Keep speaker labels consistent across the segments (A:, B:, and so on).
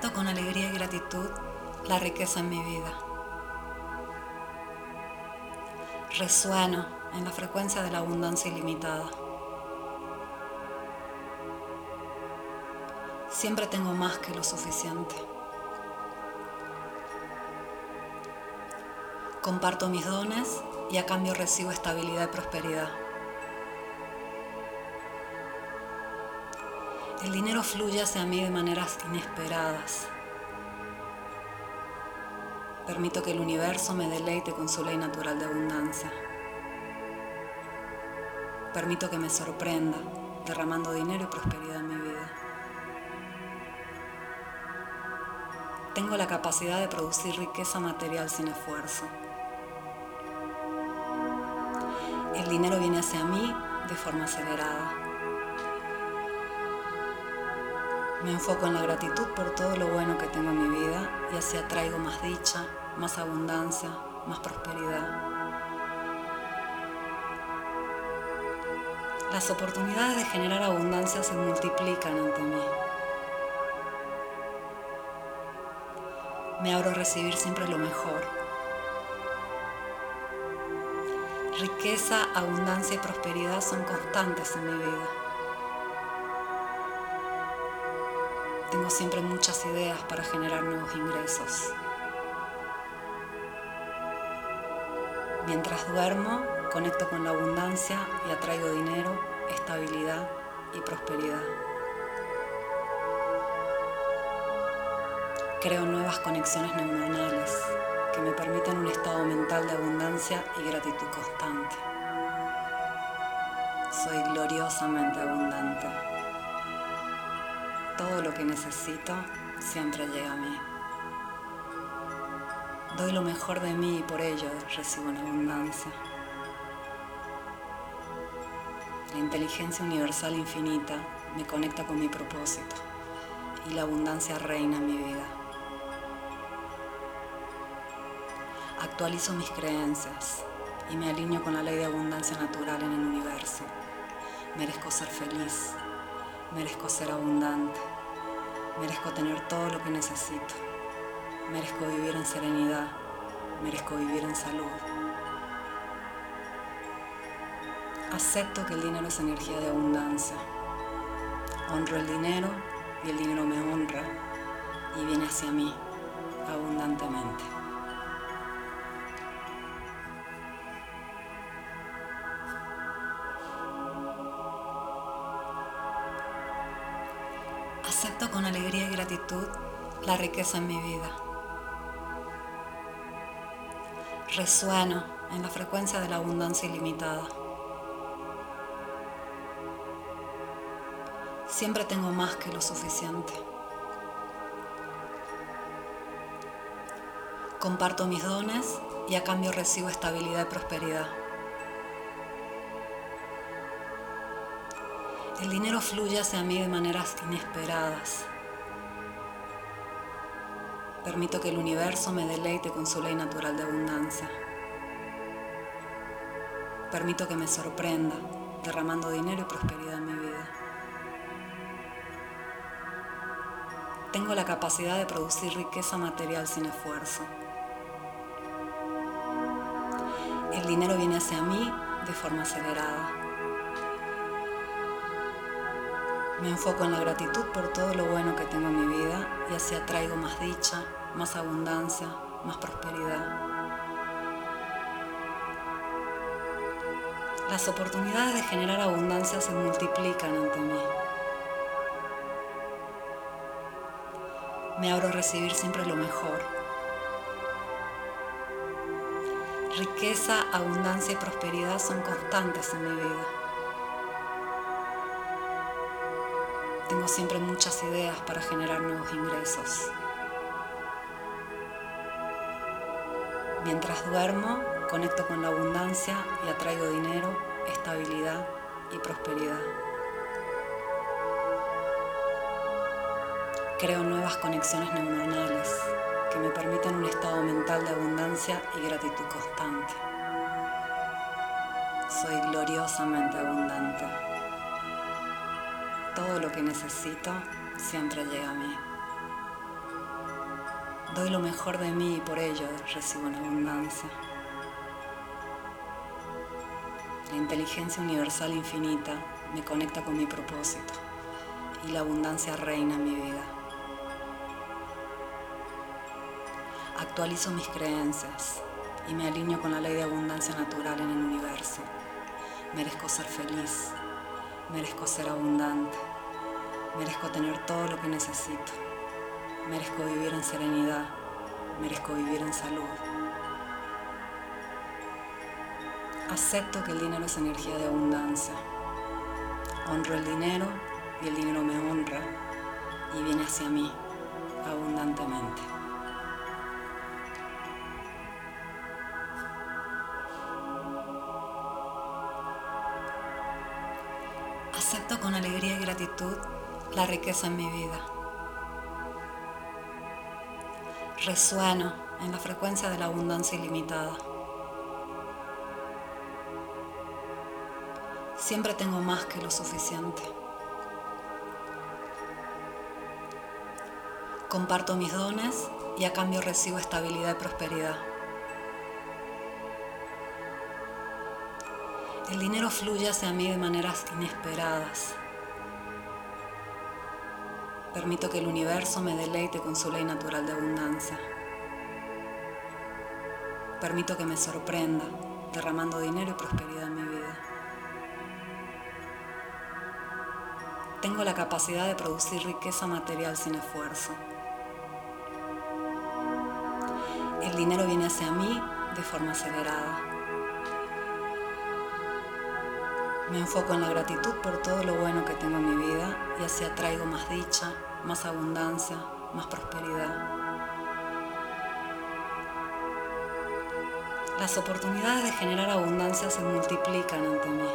A: Acepto con alegría y gratitud la riqueza en mi vida. Resueno en la frecuencia de la abundancia ilimitada. Siempre tengo más que lo suficiente. Comparto mis dones y a cambio recibo estabilidad y prosperidad. El dinero fluye hacia mí de maneras inesperadas. Permito que el universo me deleite con su ley natural de abundancia. Permito que me sorprenda, derramando dinero y prosperidad en mi vida. Tengo la capacidad de producir riqueza material sin esfuerzo. El dinero viene hacia mí de forma acelerada. Me enfoco en la gratitud por todo lo bueno que tengo en mi vida y así atraigo más dicha, más abundancia, más prosperidad. Las oportunidades de generar abundancia se multiplican ante mí. Me abro a recibir siempre lo mejor Riqueza, abundancia y prosperidad son constantes en mi vida. Tengo siempre muchas ideas para generar nuevos ingresos. Mientras duermo, conecto con la abundancia y atraigo dinero, estabilidad y prosperidad. Creo nuevas conexiones neuronales que me permiten un estado mental de abundancia y gratitud constante. Soy gloriosamente abundante. Todo lo que necesito siempre llega a mí. Doy lo mejor de mí y por ello recibo una abundancia. La inteligencia universal infinita me conecta con mi propósito y la abundancia reina en mi vida. Actualizo mis creencias y me alineo con la ley de abundancia natural en el universo. Merezco ser feliz, merezco ser abundante, merezco tener todo lo que necesito, merezco vivir en serenidad, merezco vivir en salud. Acepto que el dinero es energía de abundancia. Honro el dinero y el dinero me honra y viene hacia mí abundantemente. Con alegría y gratitud la riqueza en mi vida. Resueno en la frecuencia de la abundancia ilimitada. Siempre tengo más que lo suficiente. Comparto mis dones y a cambio recibo estabilidad y prosperidad. El dinero fluye hacia mí de maneras inesperadas. Permito que el universo me deleite con su ley natural de abundancia. Permito que me sorprenda, derramando dinero y prosperidad en mi vida. Tengo la capacidad de producir riqueza material sin esfuerzo. El dinero viene hacia mí de forma acelerada. Me enfoco en la gratitud por todo lo bueno que tengo en mi vida y así atraigo más dicha, más abundancia, más prosperidad. Las oportunidades de generar abundancia se multiplican ante mí. Me abro a recibir siempre lo mejor. Riqueza, abundancia y prosperidad son constantes en mi vida. Tengo siempre muchas ideas para generar nuevos ingresos. Mientras duermo, conecto con la abundancia y atraigo dinero, estabilidad y prosperidad. Creo nuevas conexiones neuronales que me permiten un estado mental de abundancia y gratitud constante. Soy gloriosamente abundante todo lo que necesito siempre llega a mí. Doy lo mejor de mí y por ello recibo en abundancia. La inteligencia universal infinita me conecta con mi propósito y la abundancia reina en mi vida. Actualizo mis creencias y me alineo con la ley de abundancia natural en el universo. Merezco ser feliz, merezco ser abundante, merezco tener todo lo que necesito, merezco vivir en serenidad, merezco vivir en salud. Acepto que el dinero es energía de abundancia. Honro el dinero y el dinero me honra y viene hacia mí abundantemente. Acepto con alegría y gratitud la riqueza en mi vida. Resueno en la frecuencia de la abundancia ilimitada. Siempre tengo más que lo suficiente. Comparto mis dones y a cambio recibo estabilidad y prosperidad. El dinero fluye hacia mí de maneras inesperadas. Permito que el universo me deleite con su ley natural de abundancia. Permito que me sorprenda, derramando dinero y prosperidad en mi vida. Tengo la capacidad de producir riqueza material sin esfuerzo. El dinero viene hacia mí de forma acelerada. Me enfoco en la gratitud por todo lo bueno que tengo en mi vida y así atraigo más dicha, más abundancia, más prosperidad. Las oportunidades de generar abundancia se multiplican ante mí.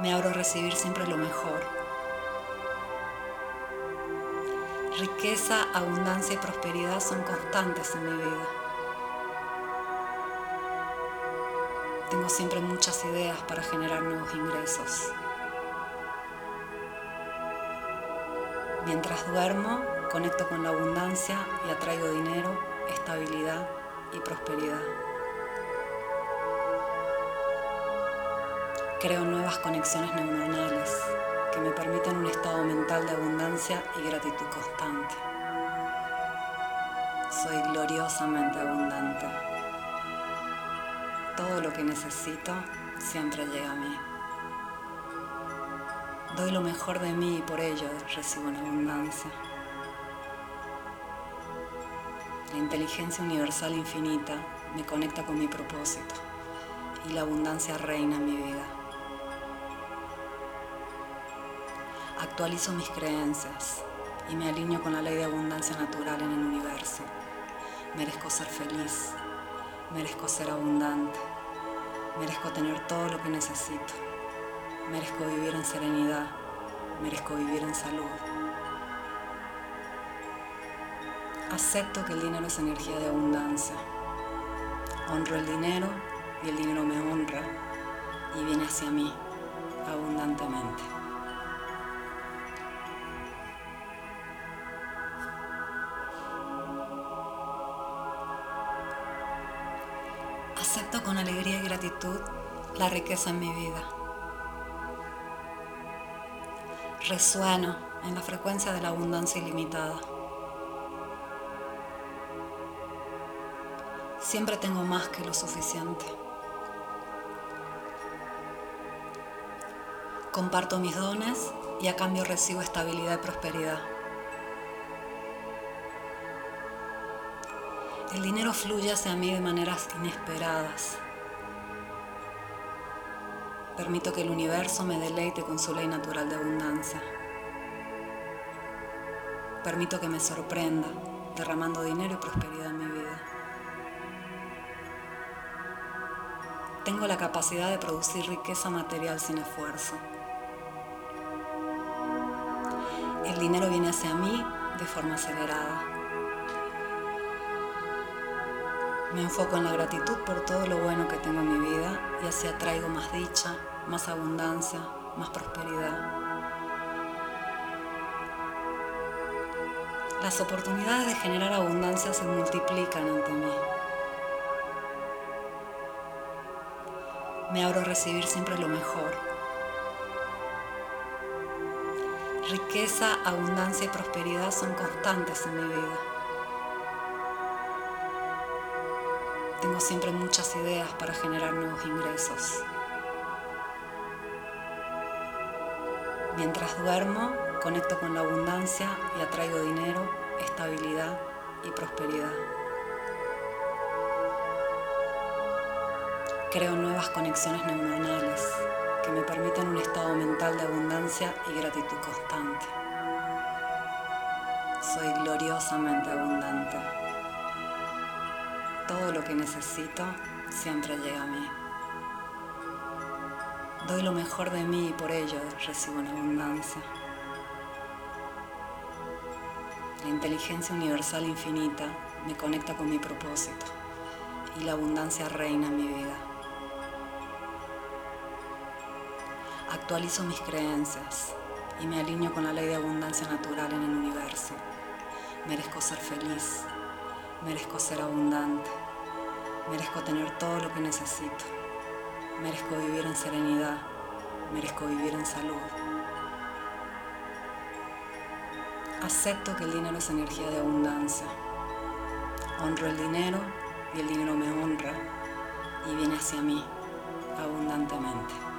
A: Me abro a recibir siempre lo mejor. Riqueza, abundancia y prosperidad son constantes en mi vida. Tengo siempre muchas ideas para generar nuevos ingresos. Mientras duermo, conecto con la abundancia y atraigo dinero, estabilidad y prosperidad. Creo nuevas conexiones neuronales que me permiten un estado mental de abundancia y gratitud constante. Soy gloriosamente abundante todo lo que necesito siempre llega a mí. Doy lo mejor de mí y por ello recibo en abundancia. La inteligencia universal infinita me conecta con mi propósito y la abundancia reina en mi vida. Actualizo mis creencias y me alineo con la ley de abundancia natural en el universo. Merezco ser feliz, Merezco ser abundante. Merezco tener todo lo que necesito. Merezco vivir en serenidad. Merezco vivir en salud. Acepto que el dinero es energía de abundancia. Honro el dinero y el dinero me honra y viene hacia mí abundantemente. Con alegría y gratitud la riqueza en mi vida. Resueno en la frecuencia de la abundancia ilimitada. Siempre tengo más que lo suficiente. Comparto mis dones y a cambio recibo estabilidad y prosperidad. El dinero fluye hacia mí de maneras inesperadas. Permito que el universo me deleite con su ley natural de abundancia. Permito que me sorprenda, derramando dinero y prosperidad en mi vida. Tengo la capacidad de producir riqueza material sin esfuerzo. El dinero viene hacia mí de forma acelerada. Me enfoco en la gratitud por todo lo bueno que tengo en mi vida y así atraigo más dicha, más abundancia, más prosperidad. Las oportunidades de generar abundancia se multiplican ante mí. Me abro a recibir siempre lo mejor. Riqueza, abundancia y prosperidad son constantes en mi vida. Tengo siempre muchas ideas para generar nuevos ingresos. Mientras duermo, conecto con la abundancia y atraigo dinero, estabilidad y prosperidad. Creo nuevas conexiones neuronales que me permiten un estado mental de abundancia y gratitud constante. Soy gloriosamente abundante. Que necesito siempre llega a mí. Doy lo mejor de mí y por ello recibo en abundancia. La inteligencia universal infinita me conecta con mi propósito y la abundancia reina en mi vida. Actualizo mis creencias y me alineo con la ley de abundancia natural en el universo. Merezco ser feliz, merezco ser abundante, merezco tener todo lo que necesito. Merezco vivir en serenidad. Merezco vivir en salud. Acepto que el dinero es energía de abundancia. Honro el dinero y el dinero me honra y viene hacia mí abundantemente.